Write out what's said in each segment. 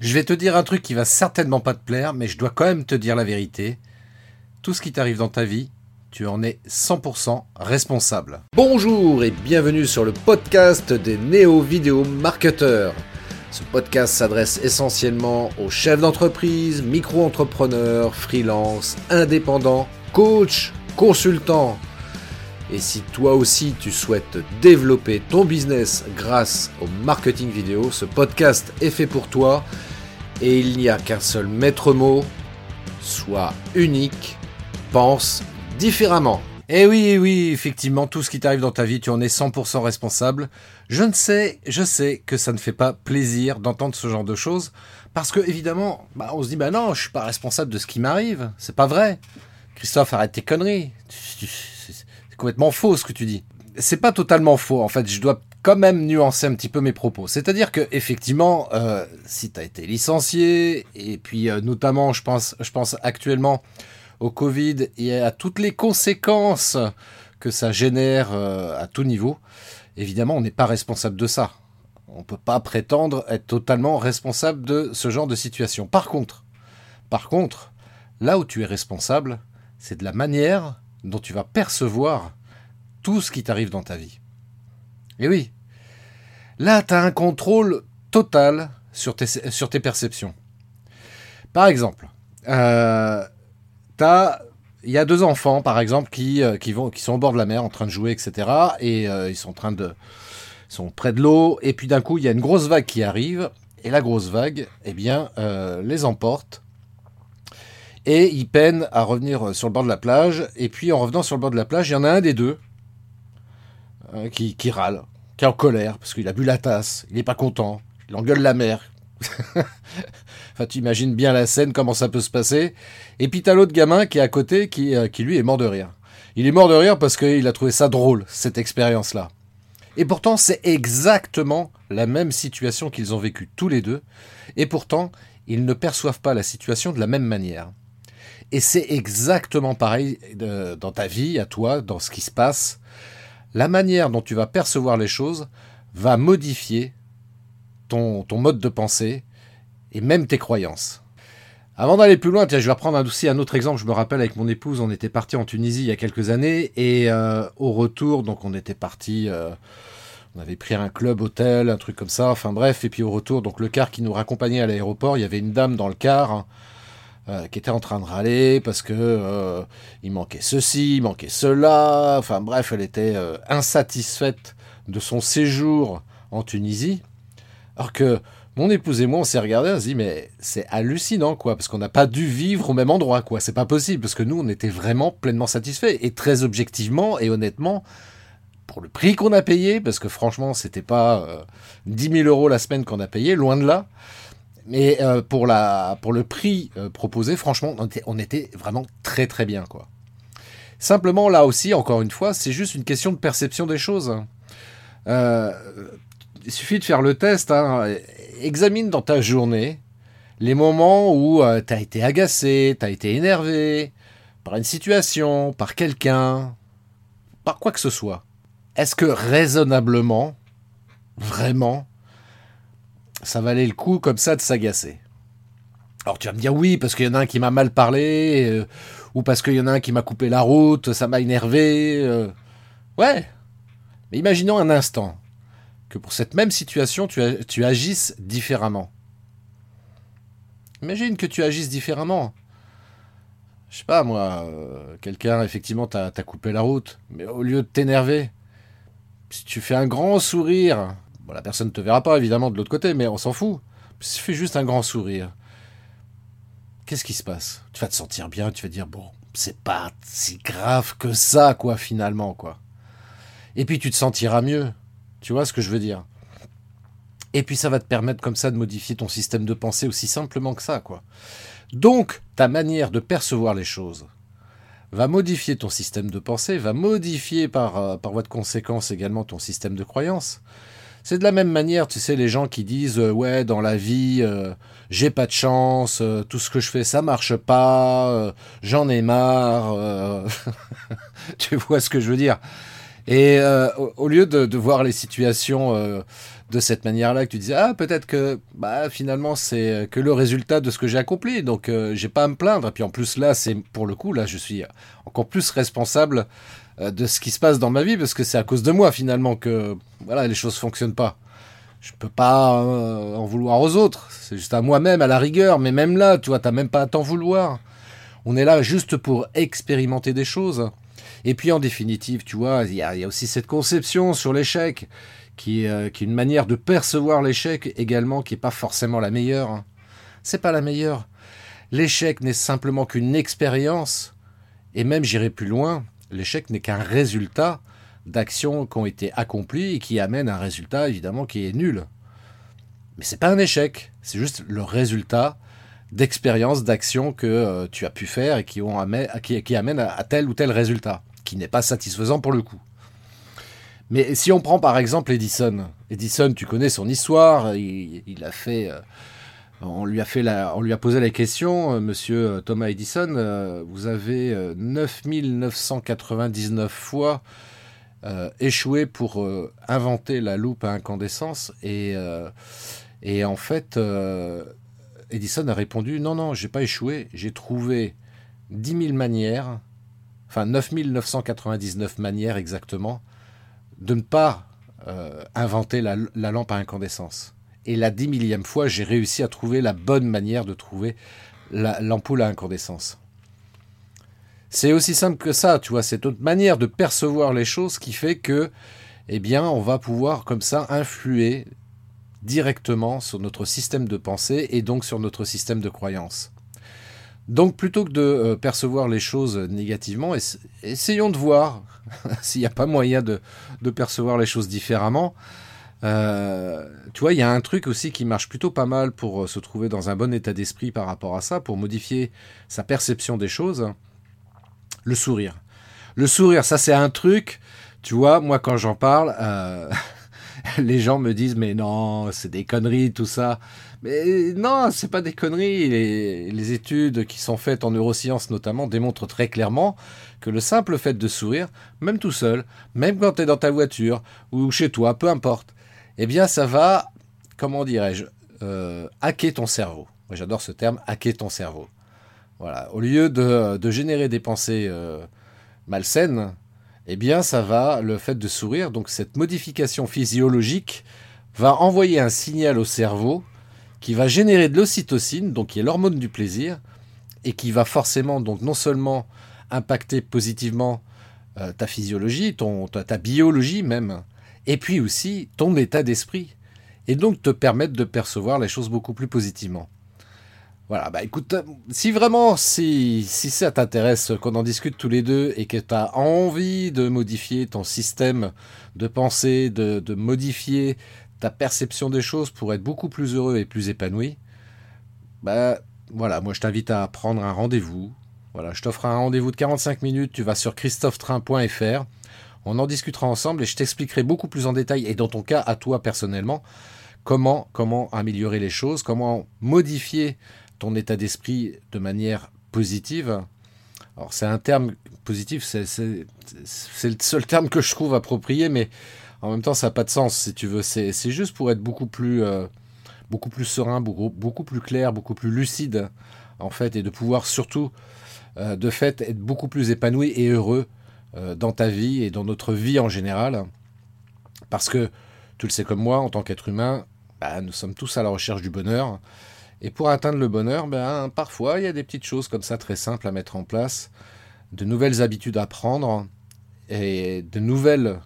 Je vais te dire un truc qui va certainement pas te plaire, mais je dois quand même te dire la vérité. Tout ce qui t'arrive dans ta vie, tu en es 100% responsable. Bonjour et bienvenue sur le podcast des néo-vidéo marketeurs. Ce podcast s'adresse essentiellement aux chefs d'entreprise, micro-entrepreneurs, freelance, indépendants, coachs, consultants. Et si toi aussi tu souhaites développer ton business grâce au marketing vidéo, ce podcast est fait pour toi et il n'y a qu'un seul maître mot, sois unique, pense différemment. Eh oui, eh oui, effectivement, tout ce qui t'arrive dans ta vie, tu en es 100% responsable. Je ne sais, je sais que ça ne fait pas plaisir d'entendre ce genre de choses, parce que évidemment, bah, on se dit, bah non, je suis pas responsable de ce qui m'arrive. C'est pas vrai. Christophe, arrête tes conneries. C'est complètement faux ce que tu dis. C'est pas totalement faux. En fait, je dois quand même nuancer un petit peu mes propos. C'est-à-dire que effectivement, euh, si tu as été licencié, et puis euh, notamment, je pense, je pense actuellement au Covid et à toutes les conséquences que ça génère euh, à tout niveau, évidemment, on n'est pas responsable de ça. On ne peut pas prétendre être totalement responsable de ce genre de situation. Par contre, par contre, là où tu es responsable, c'est de la manière dont tu vas percevoir tout ce qui t'arrive dans ta vie. Et oui, là, tu as un contrôle total sur tes, perceptions. Par exemple, euh, il y a deux enfants, par exemple, qui, euh, qui, sont au bord de la mer en train de jouer, etc. Et euh, ils sont en train de, sont près de l'eau. Et puis d'un coup, il y a une grosse vague qui arrive. Et la grosse vague, eh bien, les emporte. Et ils peinent à revenir sur le bord de la plage. Et puis en revenant sur le bord de la plage, il y en a un des deux qui, qui râle, qui est en colère parce qu'il a bu la tasse, il n'est pas content, il engueule la mère. enfin, tu imagines bien la scène, comment ça peut se passer. Et puis t'as l'autre gamin qui est à côté, qui, euh, qui lui est mort de rire. Il est mort de rire parce qu'il a trouvé ça drôle, cette expérience-là. Et pourtant, c'est exactement la même situation qu'ils ont vécue tous les deux. Et pourtant, ils ne perçoivent pas la situation de la même manière. Et c'est exactement pareil euh, dans ta vie, à toi, dans ce qui se passe la manière dont tu vas percevoir les choses va modifier ton, ton mode de pensée et même tes croyances. Avant d'aller plus loin, tiens, je vais reprendre aussi un autre exemple. Je me rappelle avec mon épouse, on était parti en Tunisie il y a quelques années et euh, au retour, donc on était parti, euh, on avait pris un club hôtel, un truc comme ça. Enfin bref, et puis au retour, donc le car qui nous raccompagnait à l'aéroport, il y avait une dame dans le car euh, qui était en train de râler parce que euh, il manquait ceci, il manquait cela. Enfin bref, elle était euh, insatisfaite de son séjour en Tunisie. Alors que mon épouse et moi, on s'est regardé, on s'est dit, mais c'est hallucinant, quoi, parce qu'on n'a pas dû vivre au même endroit, quoi. C'est pas possible, parce que nous, on était vraiment pleinement satisfaits. Et très objectivement et honnêtement, pour le prix qu'on a payé, parce que franchement, c'était pas 10 000 euros la semaine qu'on a payé, loin de là. Mais euh, pour, la, pour le prix euh, proposé, franchement, on était, vraiment très très bien. quoi. Simplement, là aussi, encore une fois, c'est juste une question de perception des choses. Euh, il suffit de faire le test. Hein. Examine dans ta journée les moments où tu as été agacé, tu as été énervé par une situation, par quelqu'un, par quoi que ce soit. Est-ce que raisonnablement, vraiment, ça valait le coup comme ça de s'agacer. Alors tu vas me dire oui, parce qu'il y en a un qui m'a mal parlé, euh, ou parce qu'il y en a un qui m'a coupé la route, ça m'a énervé. Euh. Ouais. Mais imaginons un instant que pour cette même situation, tu, agisses différemment. Imagine que tu agisses différemment. Je sais pas, moi, euh, quelqu'un, effectivement, t'a coupé la route, mais au lieu de t'énerver, si tu fais un grand sourire Bon, la personne ne te verra pas, évidemment, de l'autre côté, mais on s'en fout. Si fais juste un grand sourire, qu'est-ce qui se passe? Tu vas te sentir bien, tu vas dire, bon, c'est pas si grave que ça, quoi, finalement, quoi. Et puis tu te sentiras mieux. Tu vois ce que je veux dire? Et puis ça va te permettre comme ça de modifier ton système de pensée aussi simplement que ça, quoi. Donc, ta manière de percevoir les choses va modifier ton système de pensée, va modifier par, euh, par voie de conséquence également ton système de croyance. C'est de la même manière, tu sais, les gens qui disent euh, ouais dans la vie euh, j'ai pas de chance, euh, tout ce que je fais ça marche pas, j'en ai marre. tu vois ce que je veux dire Et au, lieu de, voir les situations de cette manière-là que tu disais ah peut-être que bah finalement c'est que le résultat de ce que j'ai accompli donc j'ai pas à me plaindre et puis en plus là c'est pour le coup là je suis encore plus responsable de ce qui se passe dans ma vie parce que c'est à cause de moi finalement que voilà les choses fonctionnent pas je peux pas euh, en vouloir aux autres c'est juste à moi-même à la rigueur mais même là tu vois t'as même pas à t'en vouloir on est là juste pour expérimenter des choses et puis en définitive tu vois il y, y a aussi cette conception sur l'échec euh, qui est, une manière de percevoir l'échec également qui n'est pas forcément la meilleure. Hein. C'est pas la meilleure. L'échec n'est simplement qu'une expérience, et même j'irai plus loin, l'échec n'est qu'un résultat d'actions qui ont été accomplies et qui amènent un résultat évidemment qui est nul. Mais c'est pas un échec, c'est juste le résultat d'expériences, d'actions que euh, tu as pu faire et qui, ont amènent à tel ou tel résultat, qui n'est pas satisfaisant pour le coup. Mais si on prend par exemple Edison, Edison, tu connais son histoire, il, a fait, euh, on lui a posé la question, euh, Monsieur euh, Thomas Edison, vous avez 9999 fois échoué pour inventer la loupe à incandescence et en fait, Edison a répondu non non, j'ai pas échoué, j'ai trouvé 10 000 manières, enfin 9999 manières exactement de ne pas euh, inventer la, lampe à incandescence. Et la dix millième fois, j'ai réussi à trouver la bonne manière de trouver l'ampoule à incandescence. C'est aussi simple que ça, tu vois, cette autre manière de percevoir les choses qui fait que, eh bien, on va pouvoir comme ça influer directement sur notre système de pensée et donc sur notre système de croyance. Donc plutôt que de euh, percevoir les choses négativement, essayons de voir s'il n'y a pas moyen de, percevoir les choses différemment. Euh, tu vois, il y a un truc aussi qui marche plutôt pas mal pour euh, se trouver dans un bon état d'esprit par rapport à ça, pour modifier sa perception des choses. Le sourire. Le sourire, ça c'est un truc, tu vois, moi quand j'en parle, les gens me disent mais non, c'est des conneries tout ça. Mais non, c'est pas des conneries. Les, les, études qui sont faites en neurosciences notamment démontrent très clairement que le simple fait de sourire, même tout seul, même quand tu es dans ta voiture ou chez toi, peu importe, eh bien ça va, comment dirais-je, euh, hacker ton cerveau. J'adore ce terme, hacker ton cerveau. Voilà. Au lieu de, de générer des pensées euh, malsaines, eh bien ça va, le fait de sourire, donc cette modification physiologique, va envoyer un signal au cerveau qui va générer de l'ocytocine, donc qui est l'hormone du plaisir, et qui va forcément donc non seulement impacter positivement euh, ta physiologie, ton, ta, biologie même, et puis aussi ton état d'esprit, et donc te permettre de percevoir les choses beaucoup plus positivement. Voilà, bah écoute, si vraiment, si, si ça t'intéresse qu'on en discute tous les deux et que tu as envie de modifier ton système de pensée, de, de, modifier ta perception des choses pour être beaucoup plus heureux et plus épanoui, bah voilà, moi je t'invite à prendre un rendez-vous. Voilà, je t'offre un rendez-vous de 45 minutes, tu vas sur christophetrain.fr. On en discutera ensemble et je t'expliquerai beaucoup plus en détail et dans ton cas à toi personnellement comment comment améliorer les choses, comment modifier ton état d'esprit de manière positive. Alors c'est un terme positif, c'est le seul terme que je trouve approprié, mais en même temps ça n'a pas de sens si tu veux. C'est juste pour être beaucoup plus, euh, beaucoup plus serein, beaucoup, plus clair, beaucoup plus lucide en fait, et de pouvoir surtout euh, de fait être beaucoup plus épanoui et heureux dans ta vie et dans notre vie en général. Parce que tu le sais comme moi, en tant qu'être humain, bah, nous sommes tous à la recherche du bonheur. Et pour atteindre le bonheur, ben, parfois, il y a des petites choses comme ça très simples à mettre en place, de nouvelles habitudes à prendre et de, nouvelles,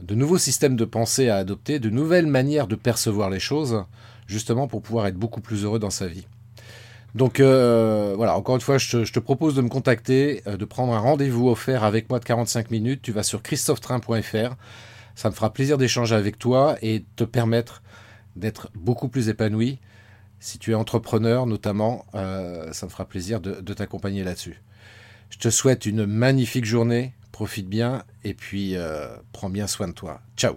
de nouveaux systèmes de pensée à adopter, de nouvelles manières de percevoir les choses, justement pour pouvoir être beaucoup plus heureux dans sa vie. Donc euh, voilà, encore une fois, je te, propose de me contacter, euh, de prendre un rendez-vous offert avec moi de 45 minutes. Tu vas sur christophetrain.fr. Ça me fera plaisir d'échanger avec toi et te permettre d'être beaucoup plus épanoui si tu es entrepreneur notamment, euh, ça me fera plaisir de, t'accompagner là-dessus. Je te souhaite une magnifique journée, profite bien et puis prends bien soin de toi. Ciao